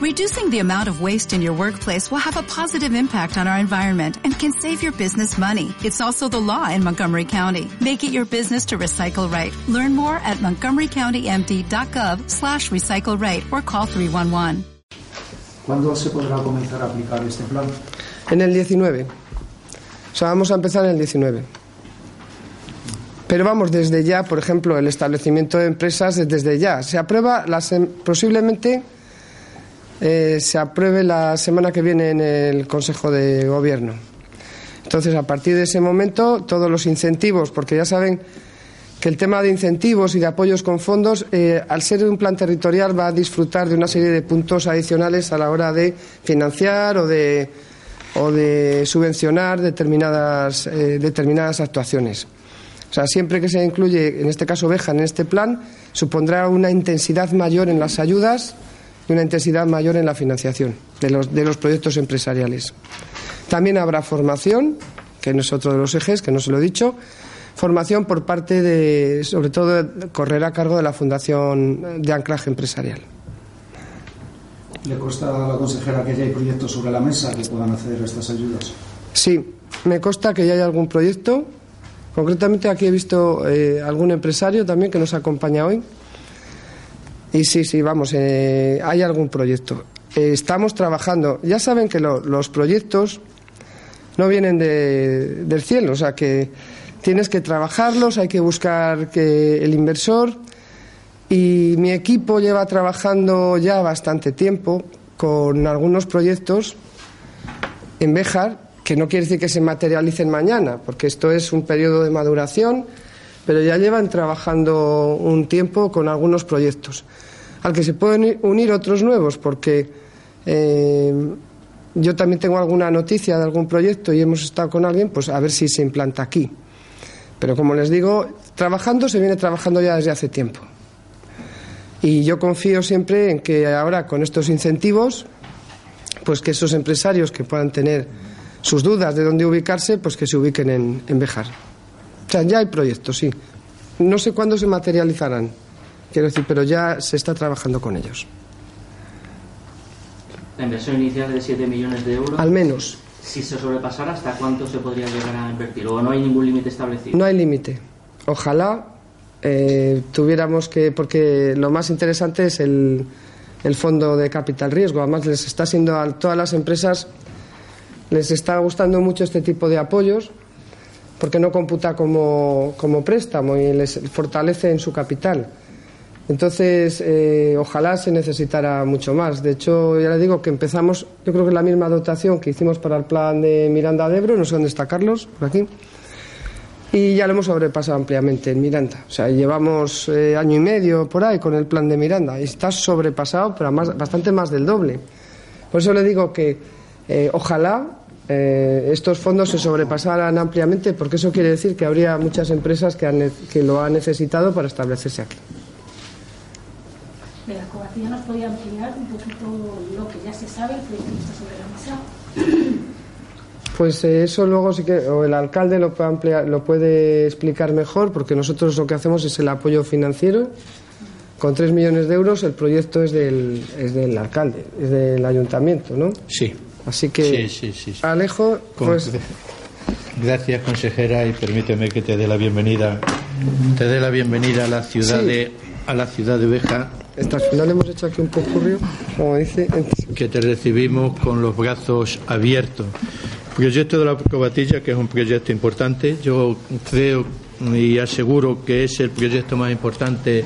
Reducing the amount of waste in your workplace will have a positive impact on our environment and can save your business money. It's also the law in Montgomery County. Make it your business to recycle right. Learn more at montgomerycountymd.gov slash recycle right or call 311. ¿Cuándo se podrá comenzar a aplicar este plan? En el 19. O sea, vamos a empezar en el 19. Pero vamos, desde ya, por ejemplo, el establecimiento de empresas, desde ya. Se aprueba las, em- posiblemente eh, se apruebe la semana que viene en el Consejo de Gobierno. Entonces, a partir de ese momento, todos los incentivos, porque ya saben que el tema de incentivos y de apoyos con fondos, eh, al ser un plan territorial, va a disfrutar de una serie de puntos adicionales a la hora de financiar o de, o de subvencionar determinadas, eh, determinadas actuaciones. O sea, siempre que se incluye, en este caso Beja, en este plan, supondrá una intensidad mayor en las ayudas y una intensidad mayor en la financiación de los, de los proyectos empresariales. También habrá formación, que no es otro de los ejes, que no se lo he dicho, formación por parte de, sobre todo, correr a cargo de la Fundación de Anclaje Empresarial. ¿Le consta a la consejera que ya hay proyectos sobre la mesa que puedan acceder a estas ayudas? Sí, me consta que ya hay algún proyecto. Concretamente aquí he visto eh, algún empresario también que nos acompaña hoy. Y sí, sí, vamos, eh, hay algún proyecto. Estamos trabajando. Ya saben que lo- los proyectos no vienen de- del cielo, o sea que tienes que trabajarlos, hay que buscar que el inversor. Y mi equipo lleva trabajando ya bastante tiempo con algunos proyectos en Béjar, que no quiere decir que se materialicen mañana, porque esto es un periodo de maduración, pero ya llevan trabajando un tiempo con algunos proyectos, al que se pueden unir otros nuevos, porque eh, yo también tengo alguna noticia de algún proyecto y hemos estado con alguien, pues a ver si se implanta aquí. Pero como les digo, trabajando se viene trabajando ya desde hace tiempo. Y yo confío siempre en que ahora con estos incentivos, pues que esos empresarios que puedan tener sus dudas de dónde ubicarse, pues que se ubiquen en, en Bejar. O sea, ya hay proyectos, sí. No sé cuándo se materializarán, quiero decir, pero ya se está trabajando con ellos. La inversión inicial de 7 millones de euros. Al menos. Si se sobrepasara, ¿hasta cuánto se podría llegar a invertir? ¿O no hay ningún límite establecido? No hay límite. Ojalá eh, tuviéramos que, porque lo más interesante es el, el fondo de capital riesgo. Además, les está siendo a todas las empresas, les está gustando mucho este tipo de apoyos, porque no computa como, como préstamo y les fortalece en su capital. Entonces, eh, ojalá se necesitara mucho más. De hecho, ya le digo que empezamos, yo creo que la misma dotación que hicimos para el plan de Miranda de Ebro, no sé dónde está Carlos, por aquí. Y ya lo hemos sobrepasado ampliamente en Miranda. O sea, llevamos eh, año y medio por ahí con el plan de Miranda. Y está sobrepasado, pero más, bastante más del doble. Por eso le digo que eh, ojalá eh, estos fondos se sobrepasaran ampliamente, porque eso quiere decir que habría muchas empresas que, han ne- que lo han necesitado para establecerse aquí. De la cobatilla nos podía ampliar un poquito lo que ya se sabe, el proyecto que está sobre la mesa. Pues eh, eso luego sí que o el alcalde lo puede, ampliar- lo puede explicar mejor, porque nosotros lo que hacemos es el apoyo financiero. Con 3 millones de euros el proyecto es del, es del alcalde, es del ayuntamiento, ¿no? Sí. Así que, Sí, sí, sí, sí. Alejo, Con- pues Gracias, consejera, y permíteme que te dé la bienvenida. Te dé la bienvenida a la ciudad de a la ciudad de Beja, hasta el final hemos hecho aquí un popurrio, como dice. que te recibimos con los brazos abiertos. Proyecto de la cobatilla, que es un proyecto importante, yo creo y aseguro que es el proyecto más importante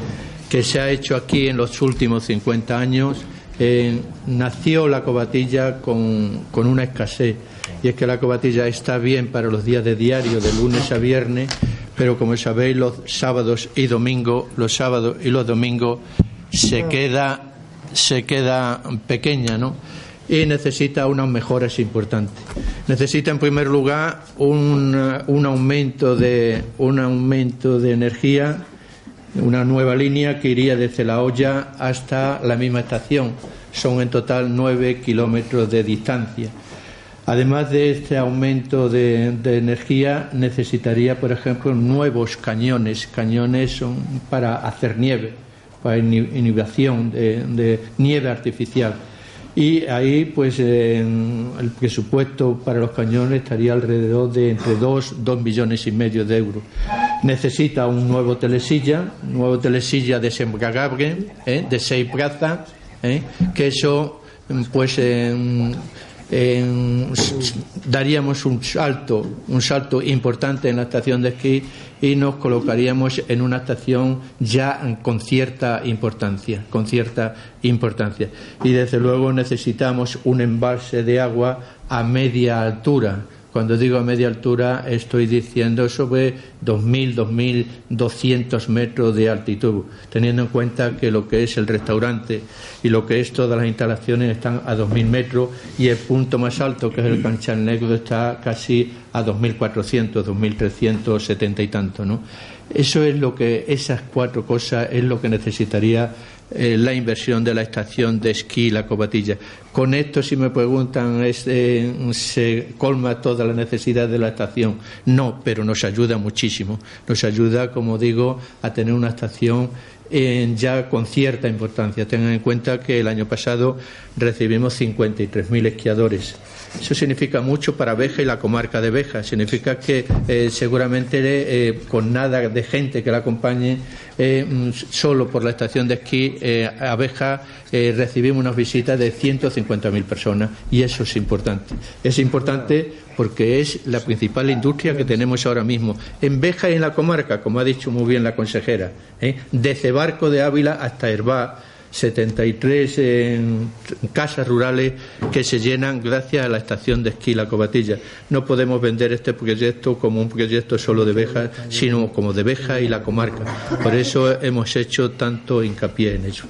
que se ha hecho aquí en los últimos 50 años. Eh, nació la cobatilla con, con una escasez y es que la cobatilla está bien para los días de diario, de lunes a viernes, pero como sabéis, los sábados y domingos, los sábados y los domingos se queda se queda pequeña, ¿no? Y necesita unas mejoras importantes. Necesita, en primer lugar, un, un aumento de un aumento de energía, una nueva línea que iría desde la olla hasta la misma estación. Son en total nueve kilómetros de distancia. Además de este aumento de, energía, necesitaría, por ejemplo, nuevos cañones. Cañones son para hacer nieve, para inhibición de, de nieve artificial. y ahí pues el presupuesto para los cañones estaría alrededor de entre 2, 2 millones y medio de euros. Necesita un nuevo telesilla, nuevo telesilla desembragable ¿eh? de seis plazas, ¿eh? que eso pues daríamos un salto, un salto importante en la estación de esquí y nos colocaríamos en una estación ya con cierta importancia, con cierta importancia. Y desde luego necesitamos un embalse de agua a media altura cuando digo a media altura estoy diciendo sobre 2.000, 2.200 metros de altitud, teniendo en cuenta que lo que es el restaurante y lo que es todas las instalaciones están a 2.000 metros y el punto más alto, que es el canchal negro, está casi a 2.400, 2.370 y tanto. ¿no? Eso es lo que, esas cuatro cosas es lo que necesitaría eh, la inversión de la estación de esquí La Cobatilla. Con esto, si me preguntan, eh, ¿se colma toda la necesidad de la estación? No, pero nos ayuda muchísimo. Nos ayuda, como digo, a tener una estación ya con cierta importancia. Tengan en cuenta que el año pasado recibimos 53.000 esquiadores. Eso significa mucho para Beja y la comarca de Beja. Significa que eh, seguramente eh, con nada de gente que la acompañe, eh, mm, solo por la estación de esquí a Beja recibimos unas visitas de 150.000 personas y eso es importante. Es importante porque es la principal industria que tenemos ahora mismo en Beja y en la comarca, como ha dicho muy bien la consejera, desde Barco de Ávila hasta Herbá 73 en casas rurales que se llenan gracias a la estación de esquí La Cobatilla. No podemos vender este proyecto como un proyecto solo de Beja, sino como de Beja y la comarca. Por eso hemos hecho tanto hincapié en ello.